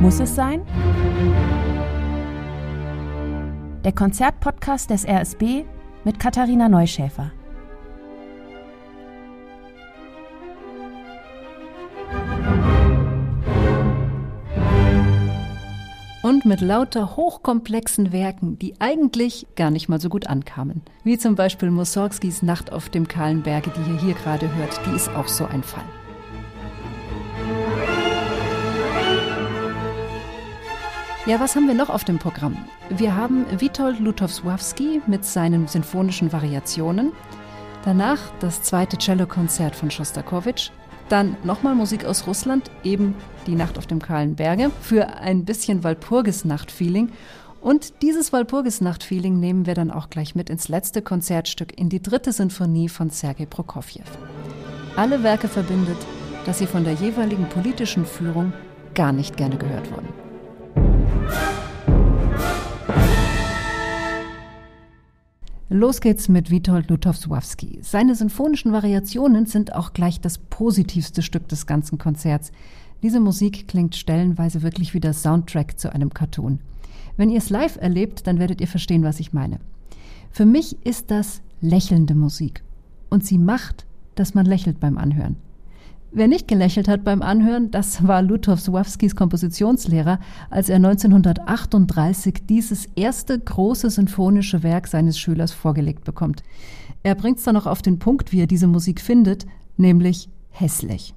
Muss es sein? Der Konzertpodcast des RSB mit Katharina Neuschäfer. und mit lauter hochkomplexen Werken, die eigentlich gar nicht mal so gut ankamen. Wie zum Beispiel Mussorgskis Nacht auf dem kahlen Berge, die ihr hier gerade hört, die ist auch so ein Fall. Ja, was haben wir noch auf dem Programm? Wir haben Witold Lutowsławski mit seinen sinfonischen Variationen. Danach das zweite Cellokonzert von Schostakowitsch. Dann nochmal Musik aus Russland, eben die Nacht auf dem kahlen Berge, für ein bisschen Walpurgisnacht-Feeling. Und dieses Walpurgisnacht-Feeling nehmen wir dann auch gleich mit ins letzte Konzertstück, in die dritte Sinfonie von Sergei Prokofjew. Alle Werke verbindet, dass sie von der jeweiligen politischen Führung gar nicht gerne gehört wurden. Los geht's mit Witold Lutowsławski. Seine sinfonischen Variationen sind auch gleich das positivste Stück des ganzen Konzerts. Diese Musik klingt stellenweise wirklich wie der Soundtrack zu einem Cartoon. Wenn ihr es live erlebt, dann werdet ihr verstehen, was ich meine. Für mich ist das lächelnde Musik. Und sie macht, dass man lächelt beim Anhören. Wer nicht gelächelt hat beim Anhören, das war Lutow Sławskis Kompositionslehrer, als er 1938 dieses erste große sinfonische Werk seines Schülers vorgelegt bekommt. Er bringt es dann noch auf den Punkt, wie er diese Musik findet, nämlich hässlich.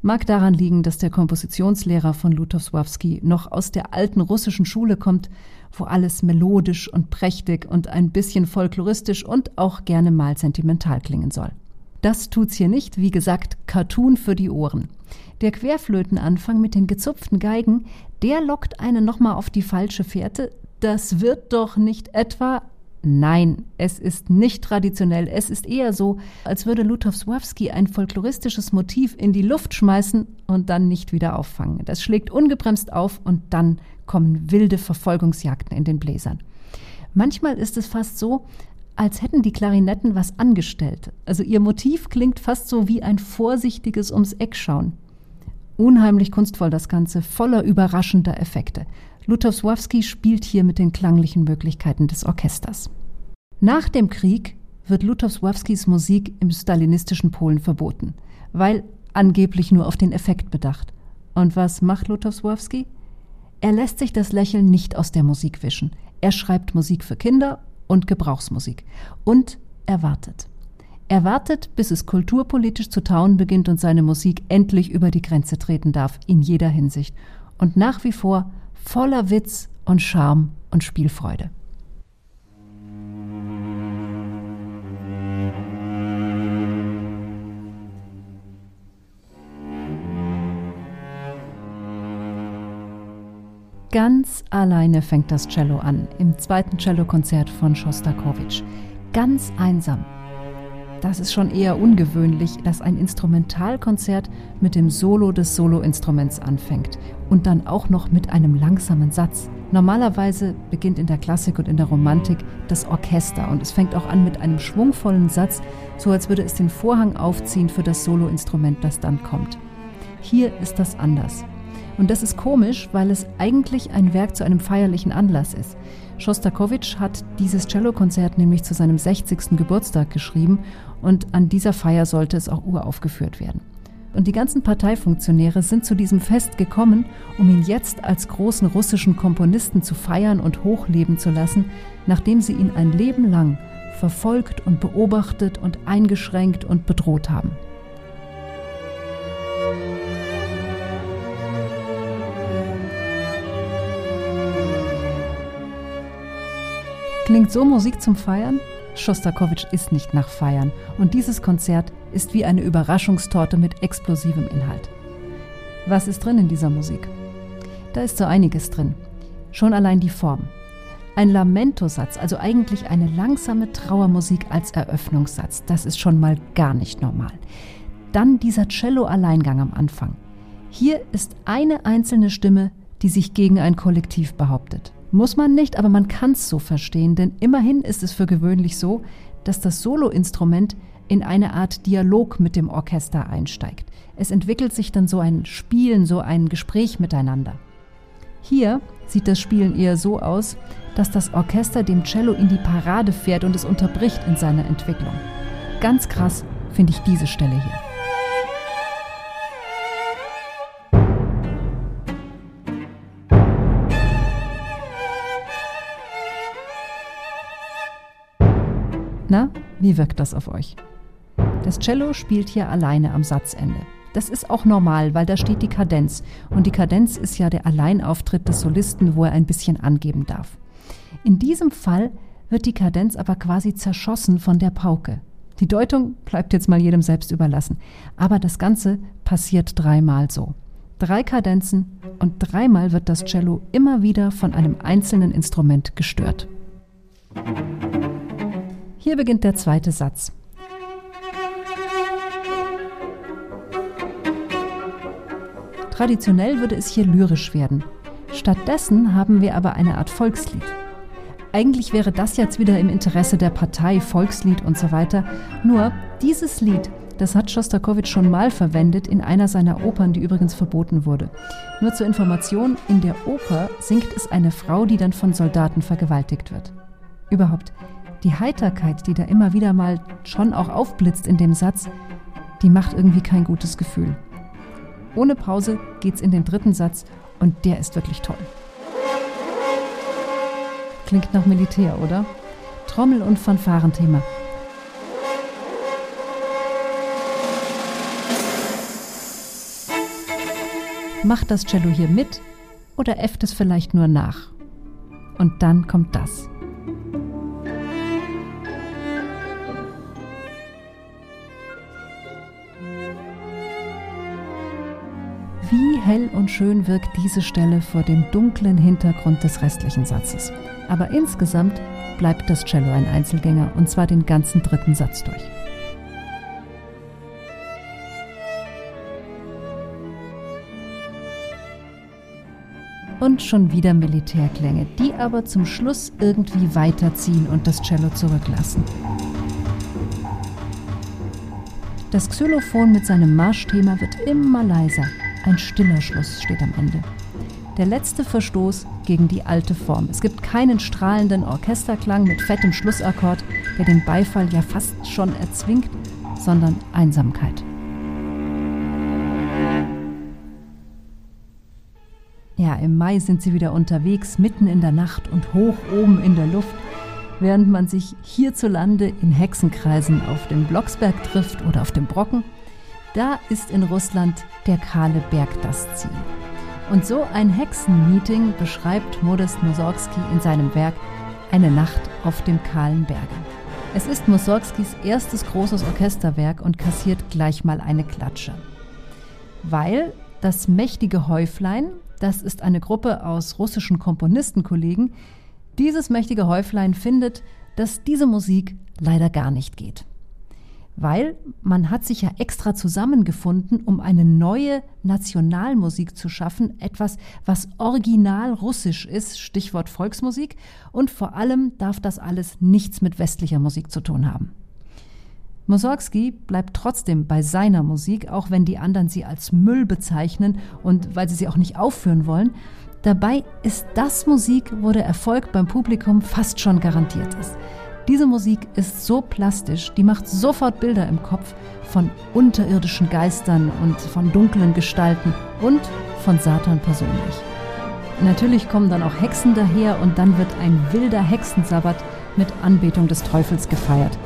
Mag daran liegen, dass der Kompositionslehrer von Lutowsławski noch aus der alten russischen Schule kommt, wo alles melodisch und prächtig und ein bisschen folkloristisch und auch gerne mal sentimental klingen soll. Das tut's hier nicht. Wie gesagt, Cartoon für die Ohren. Der Querflötenanfang mit den gezupften Geigen, der lockt einen nochmal auf die falsche Fährte. Das wird doch nicht etwa Nein, es ist nicht traditionell. Es ist eher so, als würde Lutowsławski ein folkloristisches Motiv in die Luft schmeißen und dann nicht wieder auffangen. Das schlägt ungebremst auf und dann kommen wilde Verfolgungsjagden in den Bläsern. Manchmal ist es fast so, als hätten die Klarinetten was angestellt. Also ihr Motiv klingt fast so wie ein vorsichtiges ums Eck schauen. Unheimlich kunstvoll das Ganze, voller überraschender Effekte. Lutowsławski spielt hier mit den klanglichen Möglichkeiten des Orchesters. Nach dem Krieg wird Lutowsławskis Musik im stalinistischen Polen verboten, weil angeblich nur auf den Effekt bedacht. Und was macht Lutowsławski? Er lässt sich das Lächeln nicht aus der Musik wischen. Er schreibt Musik für Kinder und Gebrauchsmusik. Und er wartet. Er wartet, bis es kulturpolitisch zu tauen beginnt und seine Musik endlich über die Grenze treten darf, in jeder Hinsicht. Und nach wie vor voller Witz und Charme und Spielfreude. Ganz alleine fängt das Cello an, im zweiten Cellokonzert von Schostakowitsch. Ganz einsam. Das ist schon eher ungewöhnlich, dass ein Instrumentalkonzert mit dem Solo des Soloinstruments anfängt und dann auch noch mit einem langsamen Satz. Normalerweise beginnt in der Klassik und in der Romantik das Orchester und es fängt auch an mit einem schwungvollen Satz, so als würde es den Vorhang aufziehen für das Soloinstrument, das dann kommt. Hier ist das anders. Und das ist komisch, weil es eigentlich ein Werk zu einem feierlichen Anlass ist. Schostakowitsch hat dieses Cellokonzert nämlich zu seinem 60. Geburtstag geschrieben und an dieser Feier sollte es auch uraufgeführt werden. Und die ganzen Parteifunktionäre sind zu diesem Fest gekommen, um ihn jetzt als großen russischen Komponisten zu feiern und hochleben zu lassen, nachdem sie ihn ein Leben lang verfolgt und beobachtet und eingeschränkt und bedroht haben. Klingt so Musik zum Feiern? Schostakowitsch ist nicht nach Feiern und dieses Konzert ist wie eine Überraschungstorte mit explosivem Inhalt. Was ist drin in dieser Musik? Da ist so einiges drin. Schon allein die Form. Ein Lamentosatz, also eigentlich eine langsame Trauermusik als Eröffnungssatz, das ist schon mal gar nicht normal. Dann dieser Cello-Alleingang am Anfang. Hier ist eine einzelne Stimme, die sich gegen ein Kollektiv behauptet. Muss man nicht, aber man kann es so verstehen, denn immerhin ist es für gewöhnlich so, dass das Soloinstrument in eine Art Dialog mit dem Orchester einsteigt. Es entwickelt sich dann so ein Spielen, so ein Gespräch miteinander. Hier sieht das Spielen eher so aus, dass das Orchester dem Cello in die Parade fährt und es unterbricht in seiner Entwicklung. Ganz krass finde ich diese Stelle hier. Wie wirkt das auf euch? Das Cello spielt hier alleine am Satzende. Das ist auch normal, weil da steht die Kadenz. Und die Kadenz ist ja der Alleinauftritt des Solisten, wo er ein bisschen angeben darf. In diesem Fall wird die Kadenz aber quasi zerschossen von der Pauke. Die Deutung bleibt jetzt mal jedem selbst überlassen. Aber das Ganze passiert dreimal so. Drei Kadenzen und dreimal wird das Cello immer wieder von einem einzelnen Instrument gestört. Hier beginnt der zweite Satz. Traditionell würde es hier lyrisch werden. Stattdessen haben wir aber eine Art Volkslied. Eigentlich wäre das jetzt wieder im Interesse der Partei, Volkslied und so weiter. Nur dieses Lied, das hat Schostakowitsch schon mal verwendet in einer seiner Opern, die übrigens verboten wurde. Nur zur Information, in der Oper singt es eine Frau, die dann von Soldaten vergewaltigt wird. Überhaupt, die Heiterkeit, die da immer wieder mal schon auch aufblitzt in dem Satz, die macht irgendwie kein gutes Gefühl. Ohne Pause geht's in den dritten Satz und der ist wirklich toll. Klingt nach Militär, oder? Trommel- und Fanfarenthema. Macht das Cello hier mit oder äfft es vielleicht nur nach? Und dann kommt das. Wie hell und schön wirkt diese Stelle vor dem dunklen Hintergrund des restlichen Satzes. Aber insgesamt bleibt das Cello ein Einzelgänger und zwar den ganzen dritten Satz durch. Und schon wieder Militärklänge, die aber zum Schluss irgendwie weiterziehen und das Cello zurücklassen. Das Xylophon mit seinem Marschthema wird immer leiser. Ein stiller Schluss steht am Ende. Der letzte Verstoß gegen die alte Form. Es gibt keinen strahlenden Orchesterklang mit fettem Schlussakkord, der den Beifall ja fast schon erzwingt, sondern Einsamkeit. Ja, im Mai sind sie wieder unterwegs, mitten in der Nacht und hoch oben in der Luft, während man sich hierzulande in Hexenkreisen auf dem Blocksberg trifft oder auf dem Brocken – da ist in Russland der kahle Berg das Ziel. Und so ein Hexenmeeting beschreibt Modest Mussorgsky in seinem Werk Eine Nacht auf dem kahlen Berge. Es ist Mussorgskis erstes großes Orchesterwerk und kassiert gleich mal eine Klatsche. Weil das mächtige Häuflein, das ist eine Gruppe aus russischen Komponistenkollegen, dieses mächtige Häuflein findet, dass diese Musik leider gar nicht geht weil man hat sich ja extra zusammengefunden, um eine neue Nationalmusik zu schaffen, etwas, was original russisch ist, Stichwort Volksmusik, und vor allem darf das alles nichts mit westlicher Musik zu tun haben. Mussorgsky bleibt trotzdem bei seiner Musik, auch wenn die anderen sie als Müll bezeichnen und weil sie sie auch nicht aufführen wollen. Dabei ist das Musik, wo der Erfolg beim Publikum fast schon garantiert ist. Diese Musik ist so plastisch, die macht sofort Bilder im Kopf von unterirdischen Geistern und von dunklen Gestalten und von Satan persönlich. Natürlich kommen dann auch Hexen daher und dann wird ein wilder Hexensabbat mit Anbetung des Teufels gefeiert.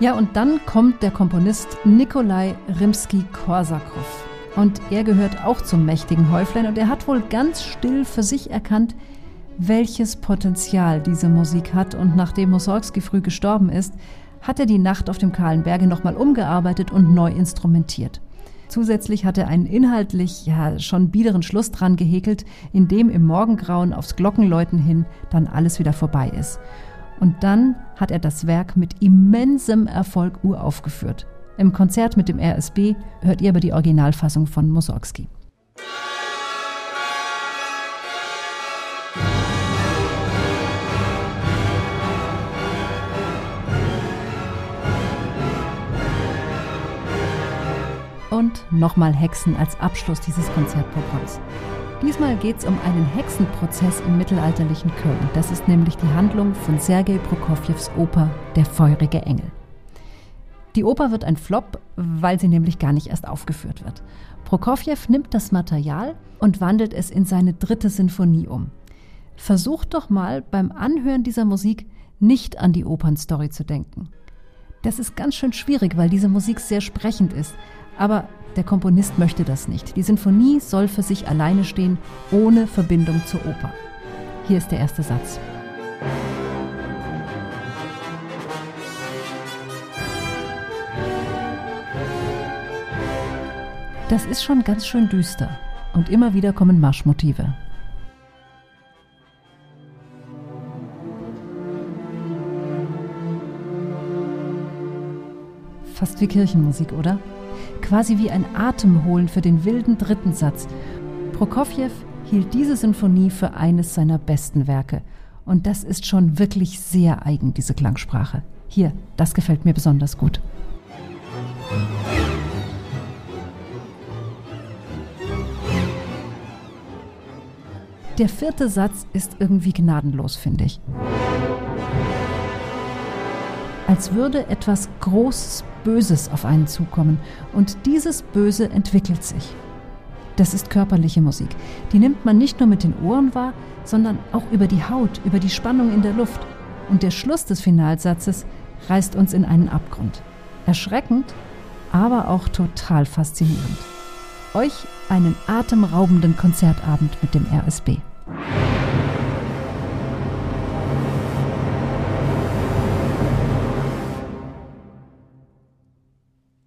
Ja, und dann kommt der Komponist Nikolai Rimsky-Korsakow. Und er gehört auch zum mächtigen Häuflein und er hat wohl ganz still für sich erkannt, welches Potenzial diese Musik hat. Und nachdem Mussorgsky früh gestorben ist, hat er die Nacht auf dem kahlen Berge nochmal umgearbeitet und neu instrumentiert. Zusätzlich hat er einen inhaltlich ja schon biederen Schluss dran gehäkelt, in dem im Morgengrauen aufs Glockenläuten hin dann alles wieder vorbei ist. Und dann hat er das Werk mit immensem Erfolg uraufgeführt. Im Konzert mit dem RSB hört ihr aber die Originalfassung von Mussorgsky. und nochmal Hexen als Abschluss dieses Konzertprogramms. Diesmal geht es um einen Hexenprozess im mittelalterlichen Köln. Das ist nämlich die Handlung von Sergei Prokofjews Oper Der feurige Engel. Die Oper wird ein Flop, weil sie nämlich gar nicht erst aufgeführt wird. Prokofjew nimmt das Material und wandelt es in seine dritte Sinfonie um. Versucht doch mal beim Anhören dieser Musik nicht an die Opernstory zu denken. Das ist ganz schön schwierig, weil diese Musik sehr sprechend ist. Aber der Komponist möchte das nicht. Die Sinfonie soll für sich alleine stehen, ohne Verbindung zur Oper. Hier ist der erste Satz. Das ist schon ganz schön düster. Und immer wieder kommen Marschmotive. Fast wie Kirchenmusik, oder? Quasi wie ein Atemholen für den wilden dritten Satz. Prokofjew hielt diese Sinfonie für eines seiner besten Werke. Und das ist schon wirklich sehr eigen, diese Klangsprache. Hier, das gefällt mir besonders gut. Der vierte Satz ist irgendwie gnadenlos, finde ich als würde etwas Großes, Böses auf einen zukommen. Und dieses Böse entwickelt sich. Das ist körperliche Musik. Die nimmt man nicht nur mit den Ohren wahr, sondern auch über die Haut, über die Spannung in der Luft. Und der Schluss des Finalsatzes reißt uns in einen Abgrund. Erschreckend, aber auch total faszinierend. Euch einen atemraubenden Konzertabend mit dem RSB. you